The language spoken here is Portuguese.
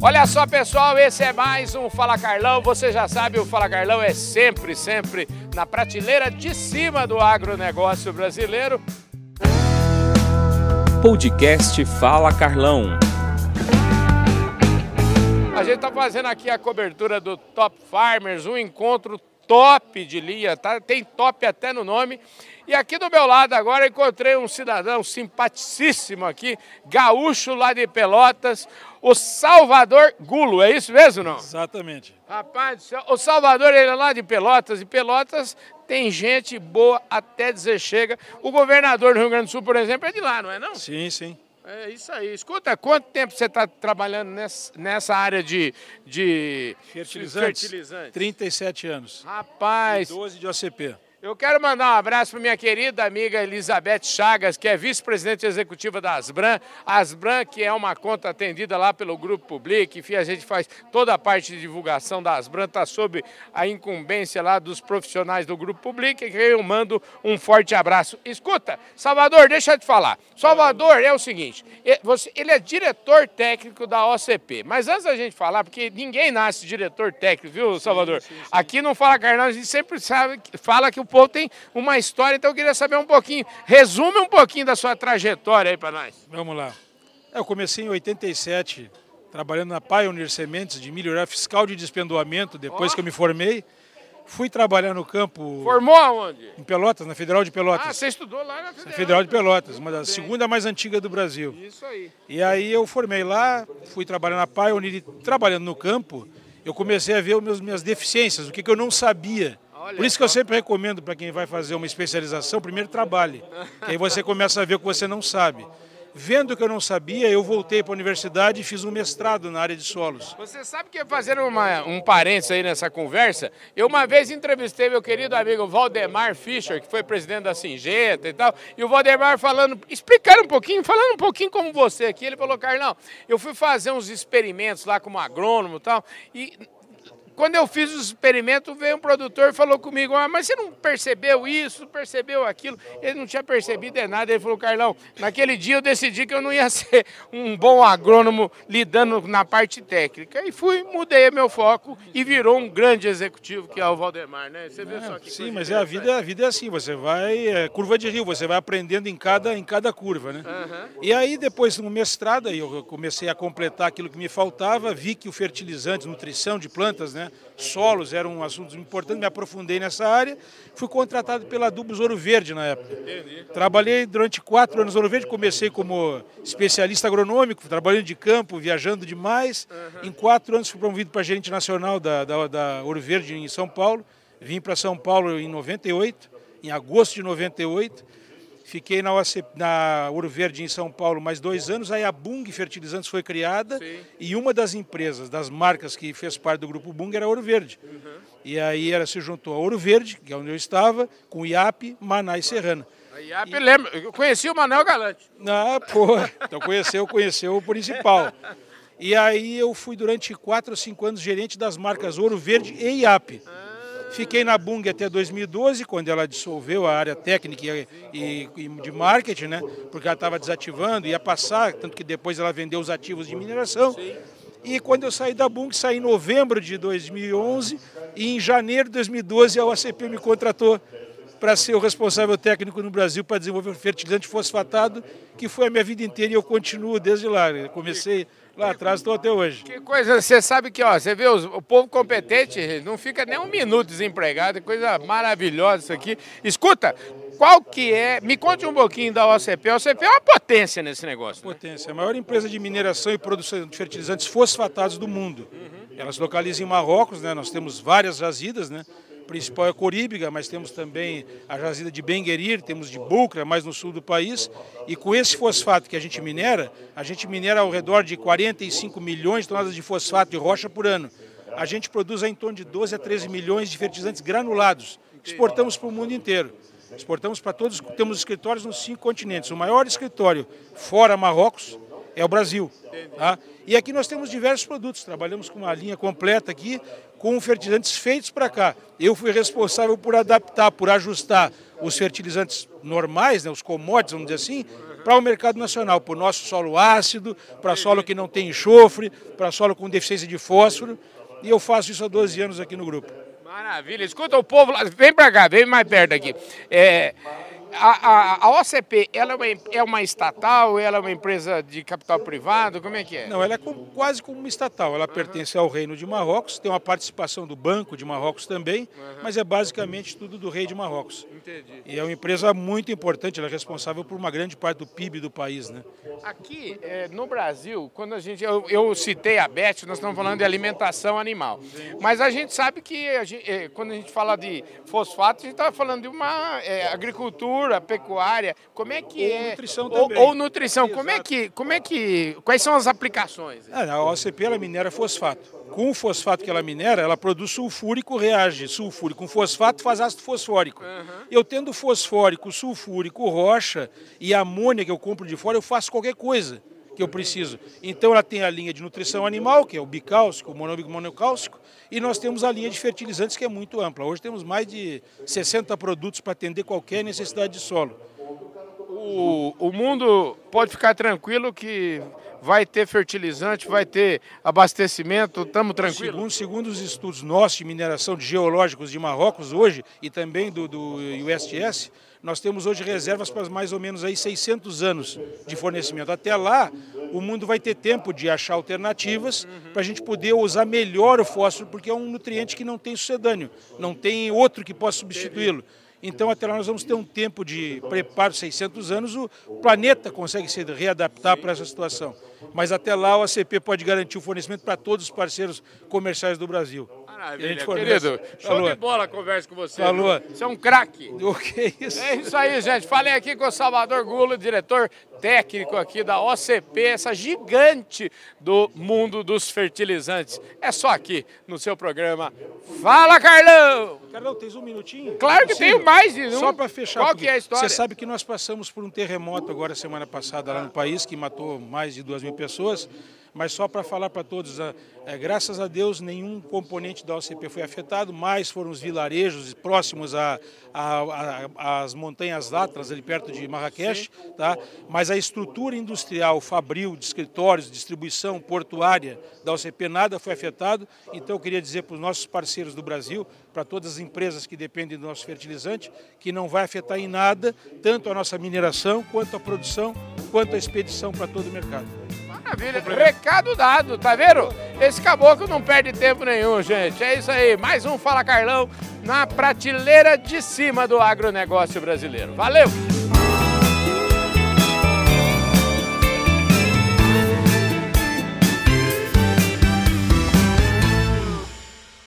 Olha só, pessoal, esse é mais um Fala Carlão. Você já sabe, o Fala Carlão é sempre, sempre na prateleira de cima do agronegócio brasileiro. Podcast Fala Carlão. A gente está fazendo aqui a cobertura do Top Farmers, um encontro top de linha, tá? tem top até no nome. E aqui do meu lado agora encontrei um cidadão simpaticíssimo aqui, gaúcho lá de Pelotas, o Salvador Gulo, é isso mesmo não? Exatamente. Rapaz, o Salvador ele é lá de Pelotas, e Pelotas tem gente boa até dizer chega. O governador do Rio Grande do Sul, por exemplo, é de lá, não é não? Sim, sim. É isso aí. Escuta, quanto tempo você está trabalhando nessa, nessa área de, de fertilizantes? fertilizantes? 37 anos. Rapaz. E 12 de OCP. Eu quero mandar um abraço para minha querida amiga Elizabeth Chagas, que é vice-presidente executiva da Asbran. A Asbran, que é uma conta atendida lá pelo Grupo Public, enfim, a gente faz toda a parte de divulgação da Asbran, está sob a incumbência lá dos profissionais do Grupo Public, que eu mando um forte abraço. Escuta, Salvador, deixa eu te falar. Salvador é o seguinte, ele é diretor técnico da OCP, mas antes da gente falar, porque ninguém nasce diretor técnico, viu, Salvador? Sim, sim, sim. Aqui não fala Carnal, a gente sempre sabe, fala que o povo tem uma história, então eu queria saber um pouquinho, resume um pouquinho da sua trajetória aí para nós. Vamos lá. Eu comecei em 87, trabalhando na Pioneer Sementes de milho, era fiscal de despendoamento, depois oh. que eu me formei. Fui trabalhar no campo. Formou aonde? Em Pelotas, na Federal de Pelotas. Ah, você estudou lá na Federal? Na Federal de Pelotas, uma da segunda mais antiga do Brasil. Isso aí. E aí eu formei lá, fui trabalhar na Pioneer trabalhando no campo, eu comecei a ver as minhas deficiências, o que, que eu não sabia. Por isso que eu sempre recomendo para quem vai fazer uma especialização, primeiro trabalhe. Que aí você começa a ver o que você não sabe. Vendo que eu não sabia, eu voltei para a universidade e fiz um mestrado na área de solos. Você sabe que, fazendo uma, um parênteses aí nessa conversa, eu uma vez entrevistei meu querido amigo Valdemar Fischer, que foi presidente da Singenta e tal, e o Valdemar falando, explicando um pouquinho, falando um pouquinho como você aqui, ele falou, Carlão, eu fui fazer uns experimentos lá como agrônomo e tal, e quando eu fiz os experimentos, veio um produtor e falou comigo, ah, mas você não percebeu isso, percebeu aquilo? Ele não tinha percebido de nada. Ele falou, Carlão, naquele dia eu decidi que eu não ia ser um bom agrônomo lidando na parte técnica. E fui, mudei meu foco e virou um grande executivo, que é o Valdemar, né? Você é, só que Sim, mas é a vida, a vida é assim, você vai, é, curva de rio, você vai aprendendo em cada, em cada curva, né? Uhum. E aí depois, no mestrado, eu comecei a completar aquilo que me faltava, vi que o fertilizante, nutrição de plantas, né? Solos era um assunto importante, me aprofundei nessa área. Fui contratado pela Adubos Ouro Verde na época. Trabalhei durante quatro anos no Ouro Verde, comecei como especialista agronômico, trabalhando de campo, viajando demais. Em quatro anos fui promovido para gerente nacional da, da, da Ouro Verde em São Paulo. Vim para São Paulo em 98, em agosto de 98 Fiquei na, OAC, na Ouro Verde, em São Paulo, mais dois anos. Aí a Bung Fertilizantes foi criada Sim. e uma das empresas, das marcas que fez parte do grupo Bung era a Ouro Verde. Uhum. E aí ela se juntou a Ouro Verde, que é onde eu estava, com IAP, Maná e Serrana. A IAP, e... lembra, eu conheci o Manuel Galante. Ah, pô, então conheceu, conheceu o principal. E aí eu fui durante quatro ou cinco anos gerente das marcas Ouro Verde e IAP. Ah. Fiquei na Bung até 2012, quando ela dissolveu a área técnica e, e de marketing, né? Porque ela estava desativando, ia passar, tanto que depois ela vendeu os ativos de mineração. E quando eu saí da Bung, saí em novembro de 2011 e em janeiro de 2012 a OACP me contratou para ser o responsável técnico no Brasil para desenvolver fertilizante fosfatado, que foi a minha vida inteira e eu continuo desde lá. Eu comecei lá atrás, estou até hoje. Que coisa, você sabe que, ó, você vê os, o povo competente não fica nem um minuto desempregado, coisa maravilhosa isso aqui. Escuta, qual que é, me conte um pouquinho da OCP. A OCP é uma potência nesse negócio. Né? Potência, a maior empresa de mineração e produção de fertilizantes fosfatados do mundo. Uhum. Ela se localiza em Marrocos, né? nós temos várias jazidas, né? Principal é Coríbiga, mas temos também a jazida de Benguerir, temos de Bucra, mais no sul do país. E com esse fosfato que a gente minera, a gente minera ao redor de 45 milhões de toneladas de fosfato de rocha por ano. A gente produz em torno de 12 a 13 milhões de fertilizantes granulados. Exportamos para o mundo inteiro. Exportamos para todos, temos escritórios nos cinco continentes. O maior escritório fora Marrocos é o Brasil. Tá? E aqui nós temos diversos produtos, trabalhamos com uma linha completa aqui, com fertilizantes feitos para cá. Eu fui responsável por adaptar, por ajustar os fertilizantes normais, né, os commodities, vamos dizer assim, para o mercado nacional, para o nosso solo ácido, para solo que não tem enxofre, para solo com deficiência de fósforo. E eu faço isso há 12 anos aqui no grupo. Maravilha. Escuta o povo lá. Vem para cá, vem mais perto aqui. É, a, a, a, OCP, ela é uma, é uma, estatal, ela é uma empresa de capital privado, como é que é? Não, ela é com, quase como uma estatal, ela uhum. pertence ao Reino de Marrocos, tem uma participação do Banco de Marrocos também, uhum. mas é basicamente tudo do Rei de Marrocos. Entendi. E é uma empresa muito importante, ela é responsável por uma grande parte do PIB do país, né? Aqui, é, no Brasil, quando a gente, eu, eu, citei a BET, nós estamos falando de alimentação animal, mas a gente sabe que a gente, é, quando a gente fala de fosfato, a gente está falando de uma é, agricultura agricultura, pecuária, como é que ou é? Nutrição ou, ou nutrição, como é que, como é que, quais são as aplicações? É, a OCP ela minera fosfato. Com o fosfato que ela minera, ela produz sulfúrico, reage sulfúrico com fosfato, faz ácido fosfórico. Uhum. Eu tendo fosfórico, sulfúrico, rocha e amônia que eu compro de fora, eu faço qualquer coisa que eu preciso. Então ela tem a linha de nutrição animal, que é o bicálcico, o monômico monocálcico, e nós temos a linha de fertilizantes, que é muito ampla. Hoje temos mais de 60 produtos para atender qualquer necessidade de solo. O, o mundo pode ficar tranquilo que vai ter fertilizante, vai ter abastecimento, estamos tranquilos? Segundo, segundo os estudos nossos de mineração de geológicos de Marrocos hoje e também do, do USGS, nós temos hoje reservas para mais ou menos aí 600 anos de fornecimento. Até lá, o mundo vai ter tempo de achar alternativas para a gente poder usar melhor o fósforo, porque é um nutriente que não tem sucedâneo, não tem outro que possa substituí-lo. Então, até lá nós vamos ter um tempo de preparo, 600 anos, o planeta consegue se readaptar para essa situação. Mas até lá o ACP pode garantir o fornecimento para todos os parceiros comerciais do Brasil. Maravilha, querido. Show Falou. de bola a conversa com você. Falou. Você é um craque. O que é isso? É isso aí, gente. Falei aqui com o Salvador Gulo, diretor técnico aqui da OCP, essa gigante do mundo dos fertilizantes. É só aqui no seu programa. Fala, Carlão! Carlão, tens um minutinho? Claro que tenho mais de um. Só para fechar. Qual que é a história? Você sabe que nós passamos por um terremoto agora semana passada lá no país, que matou mais de duas mil pessoas mas só para falar para todos, é, graças a Deus nenhum componente da OCP foi afetado, mais foram os vilarejos próximos às montanhas Atlas, ali perto de Marrakech, tá? mas a estrutura industrial, fabril, de escritórios, distribuição portuária da OCP, nada foi afetado, então eu queria dizer para os nossos parceiros do Brasil, para todas as empresas que dependem do nosso fertilizante, que não vai afetar em nada, tanto a nossa mineração, quanto a produção, quanto a expedição para todo o mercado. Maravilha, recado dado, tá vendo? Esse caboclo não perde tempo nenhum, gente. É isso aí, mais um Fala Carlão na prateleira de cima do agronegócio brasileiro. Valeu!